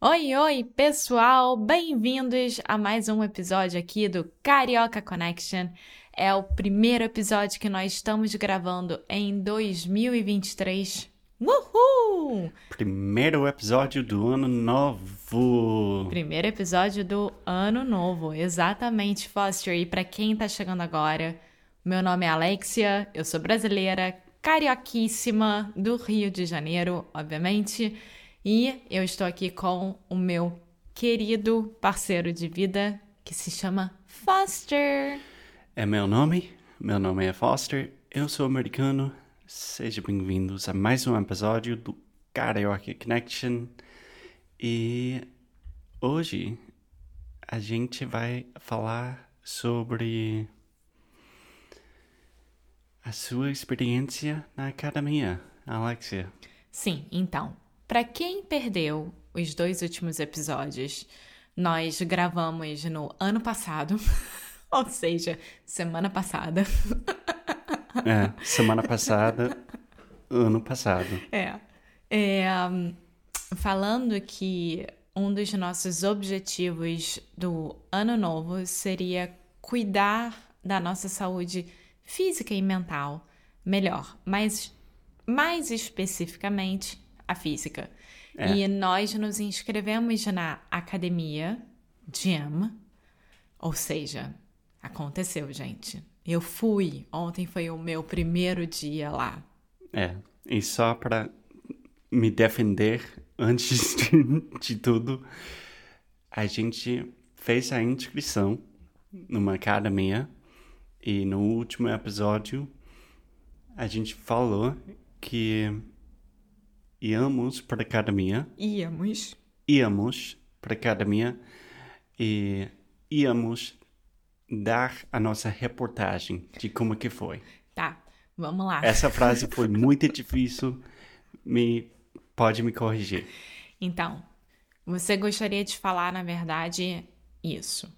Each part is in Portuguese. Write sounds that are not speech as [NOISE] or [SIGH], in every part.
Oi, oi, pessoal! Bem-vindos a mais um episódio aqui do Carioca Connection. É o primeiro episódio que nós estamos gravando em 2023. Uhul! Primeiro episódio do ano novo. Primeiro episódio do ano novo, exatamente, Foster. E para quem tá chegando agora, meu nome é Alexia, eu sou brasileira, carioquíssima do Rio de Janeiro, obviamente. E eu estou aqui com o meu querido parceiro de vida que se chama Foster. É meu nome, meu nome é Foster, eu sou americano. Sejam bem-vindos a mais um episódio do Karaoke Connection. E hoje a gente vai falar sobre a sua experiência na academia, Alexia. Sim, então, para quem perdeu os dois últimos episódios, nós gravamos no ano passado, [LAUGHS] ou seja, semana passada. É, semana passada, ano passado. É. é falando que um dos nossos objetivos do ano novo seria cuidar da nossa saúde física e mental melhor, mas mais especificamente a física. É. E nós nos inscrevemos na academia Gym, ou seja, aconteceu, gente. Eu fui, ontem foi o meu primeiro dia lá. É, e só para me defender antes [LAUGHS] de, de tudo, a gente fez a inscrição numa academia e no último episódio a gente falou que íamos para a academia, Íamos. íamos para a academia e íamos dar a nossa reportagem de como que foi. Tá, vamos lá. Essa [LAUGHS] frase foi muito difícil, me pode me corrigir. Então, você gostaria de falar, na verdade, isso.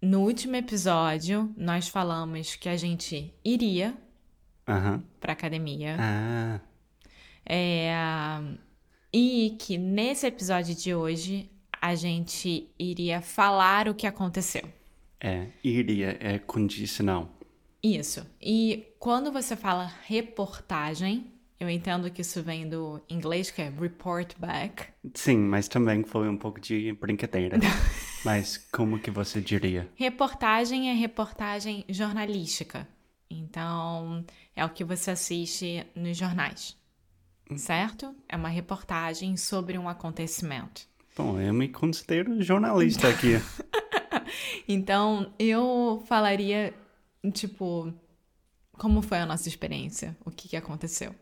No último episódio, nós falamos que a gente iria Aham. para academia. Ah, É, e que nesse episódio de hoje a gente iria falar o que aconteceu. é, iria é condicional. Isso. E quando você fala reportagem, eu entendo que isso vem do inglês que é report back. Sim, mas também foi um pouco de brincadeira. [LAUGHS] mas como que você diria? Reportagem é reportagem jornalística. Então, é o que você assiste nos jornais. Certo? É uma reportagem sobre um acontecimento. Bom, eu me considero jornalista aqui. [LAUGHS] Então, eu falaria, tipo, como foi a nossa experiência? O que, que aconteceu?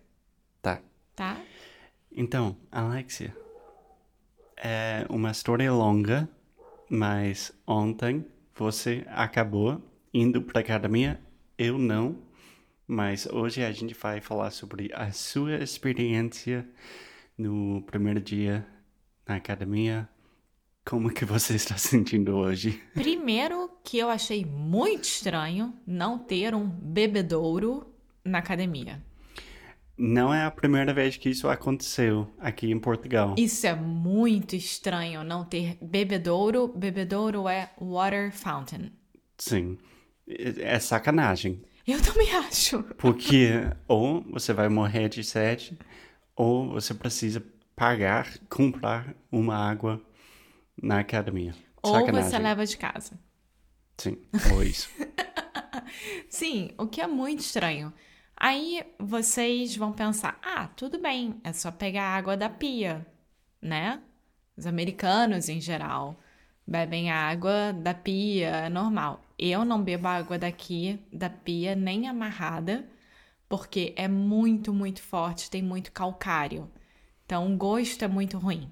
tá. Tá? Então, Alexia, é uma história longa, mas ontem você acabou indo para academia, eu não, mas hoje a gente vai falar sobre a sua experiência no primeiro dia na academia. Como que você está se sentindo hoje? Primeiro que eu achei muito estranho não ter um bebedouro na academia. Não é a primeira vez que isso aconteceu aqui em Portugal. Isso é muito estranho não ter bebedouro. Bebedouro é water fountain. Sim, é é sacanagem. Eu também [LAUGHS] acho. Porque ou você vai morrer de sede, ou você precisa pagar, comprar uma água na academia. Ou Sacanagem. você leva de casa. Sim, [LAUGHS] ou isso. Sim, o que é muito estranho. Aí vocês vão pensar: ah, tudo bem, é só pegar água da pia, né? Os americanos, em geral, bebem água da pia, é normal. Eu não bebo água daqui, da pia, nem amarrada, porque é muito, muito forte, tem muito calcário. Então o gosto é muito ruim.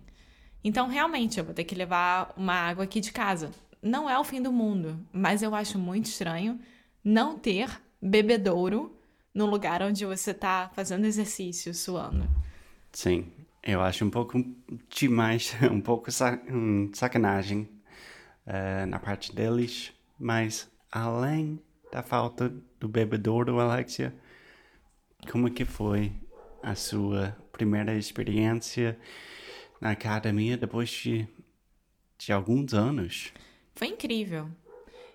Então, realmente, eu vou ter que levar uma água aqui de casa. Não é o fim do mundo, mas eu acho muito estranho não ter bebedouro no lugar onde você está fazendo exercício, suando. Sim, eu acho um pouco demais, [LAUGHS] um pouco sacanagem uh, na parte deles, mas além da falta do bebedouro, Alexia, como que foi a sua primeira experiência na academia depois de, de alguns anos? Foi incrível.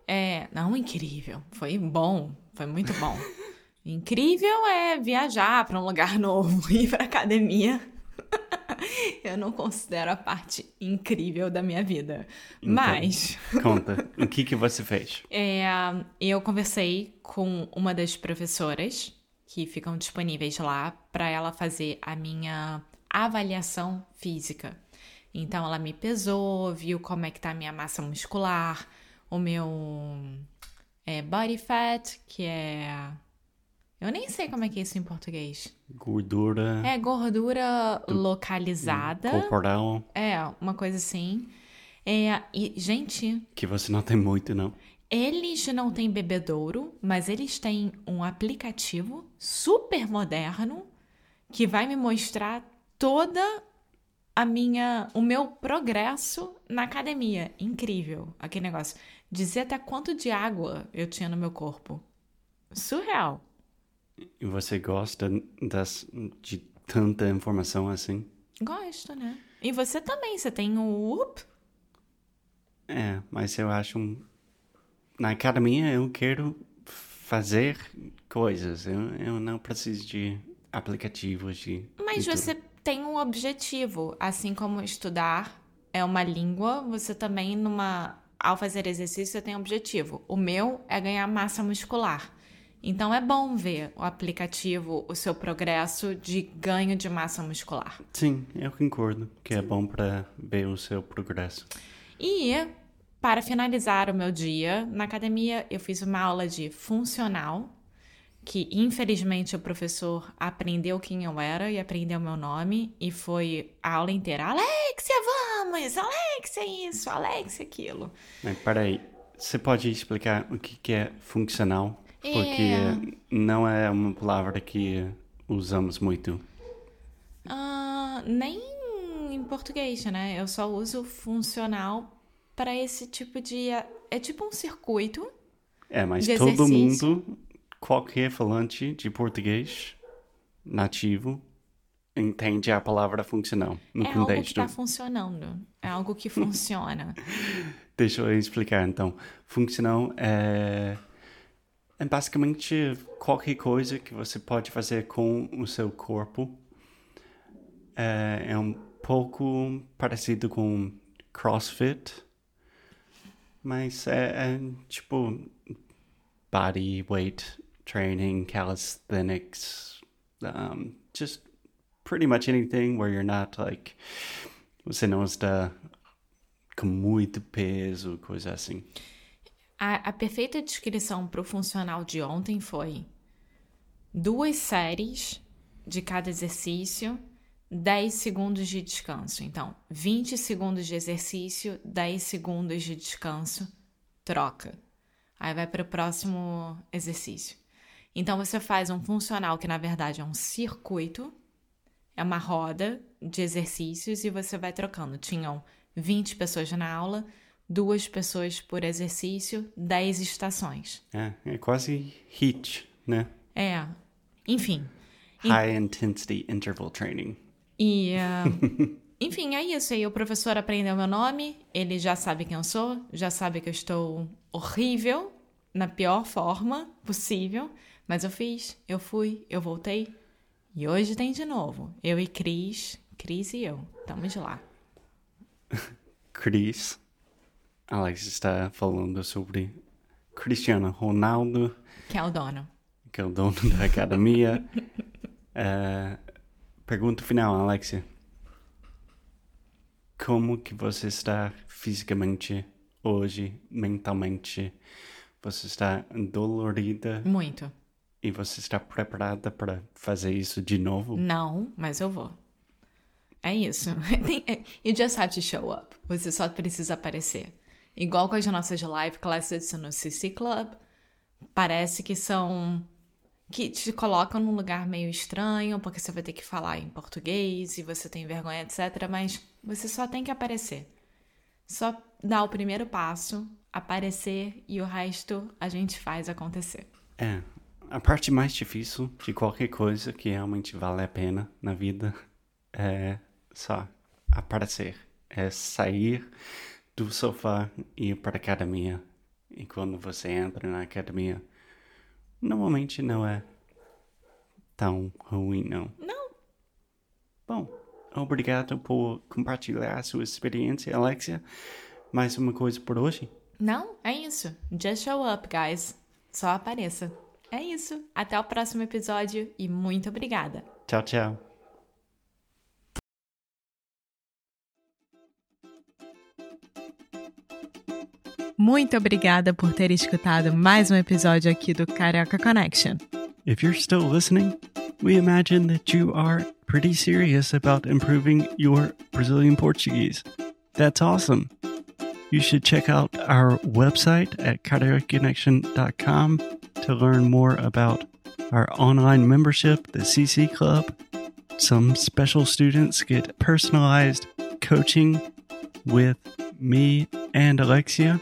É, não incrível, foi bom, foi muito bom. [LAUGHS] incrível é viajar para um lugar [LAUGHS] novo, ir para academia. [LAUGHS] [LAUGHS] eu não considero a parte incrível da minha vida. Então, Mas. Conta, [LAUGHS] o que, que você fez? É, eu conversei com uma das professoras que ficam disponíveis lá para ela fazer a minha avaliação física. Então ela me pesou, viu como é que tá a minha massa muscular, o meu é, body fat, que é. Eu nem sei como é que é isso em português. Gordura. É, gordura localizada. Corporal. É, uma coisa assim. É, e, gente. Que você não tem muito, não. Eles não têm bebedouro, mas eles têm um aplicativo super moderno que vai me mostrar toda a minha, o meu progresso na academia. Incrível aquele negócio. Dizer até quanto de água eu tinha no meu corpo. Surreal. E você gosta das, de tanta informação assim? Gosto, né? E você também, você tem o UP? É, mas eu acho um... Na academia eu quero fazer coisas. Eu, eu não preciso de aplicativos de... Mas você tem um objetivo, assim como estudar é uma língua, você também numa ao fazer exercício você tem um objetivo. O meu é ganhar massa muscular. Então é bom ver o aplicativo, o seu progresso de ganho de massa muscular. Sim, eu concordo que é bom para ver o seu progresso. E para finalizar o meu dia na academia, eu fiz uma aula de funcional que infelizmente o professor aprendeu quem eu era e aprendeu meu nome e foi a aula inteira. Alexia, vamos! Alexia isso, Alexia aquilo. Mas peraí, você pode explicar o que, é funcional? Porque é... não é uma palavra que usamos muito. Uh, nem em português, né? Eu só uso funcional para esse tipo de... É tipo um circuito É, mas todo mundo qualquer falante de português nativo entende a palavra funcional no é contexto. algo que está funcionando. É algo que [LAUGHS] funciona. Deixa eu explicar então. Funcional é, é basicamente qualquer coisa que você pode fazer com o seu corpo. É, é um pouco parecido com CrossFit, mas é, é tipo body weight training, calisthenics, um, just pretty much anything where you're not like você não está com muito peso, coisa assim. A, a perfeita descrição para o funcional de ontem foi duas séries de cada exercício, 10 segundos de descanso. Então, 20 segundos de exercício, 10 segundos de descanso, troca. Aí vai para o próximo exercício. Então você faz um funcional que na verdade é um circuito, é uma roda de exercícios e você vai trocando. Tinham 20 pessoas na aula, duas pessoas por exercício, 10 estações. É, é quase HIIT, né? É. Enfim. High Intensity Interval Training. E. Uh, enfim, é isso. Aí o professor aprendeu meu nome, ele já sabe quem eu sou, já sabe que eu estou horrível, na pior forma possível. Mas eu fiz, eu fui, eu voltei. E hoje tem de novo. Eu e Cris, Cris e eu. Estamos lá. [LAUGHS] Cris, Alex está falando sobre Cristiano Ronaldo Que é o dono. que é o dono da academia. É, [LAUGHS] pergunta final, Alexia. Como que você está fisicamente hoje, mentalmente? Você está dolorida Muito. e você está preparada para fazer isso de novo? Não, mas eu vou. É isso. [LAUGHS] You just have to show up. Você só precisa aparecer. Igual com as nossas live classes no CC Club. Parece que são. que te colocam num lugar meio estranho, porque você vai ter que falar em português e você tem vergonha, etc. Mas você só tem que aparecer. Só dar o primeiro passo, aparecer e o resto a gente faz acontecer. É, a parte mais difícil de qualquer coisa que realmente vale a pena na vida é só aparecer. É sair do sofá e ir para a academia. E quando você entra na academia, normalmente não é tão ruim, não. Não, Bom, obrigado por compartilhar a sua experiência, Alexia. Mais uma coisa por hoje? Não, é isso. Just show up, guys. Só apareça. É isso. Até o próximo episódio e muito obrigada. Tchau, tchau. Muito obrigada por ter escutado mais um episódio aqui do Carioca Connection. If you're still listening, we imagine that you are pretty serious about improving your Brazilian Portuguese. That's awesome. You should check out our website at cariocaconnection.com to learn more about our online membership, the CC Club. Some special students get personalized coaching with me and Alexia.